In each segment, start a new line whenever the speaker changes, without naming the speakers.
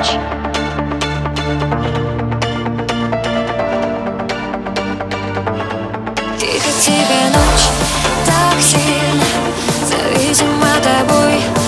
Тихо, ночь тебе ночь так сильно Зависима тобой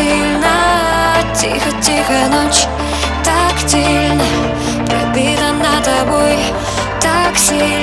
тактильно Тихо-тихо ночь. Тактильно Пропитана тобой. Так сильно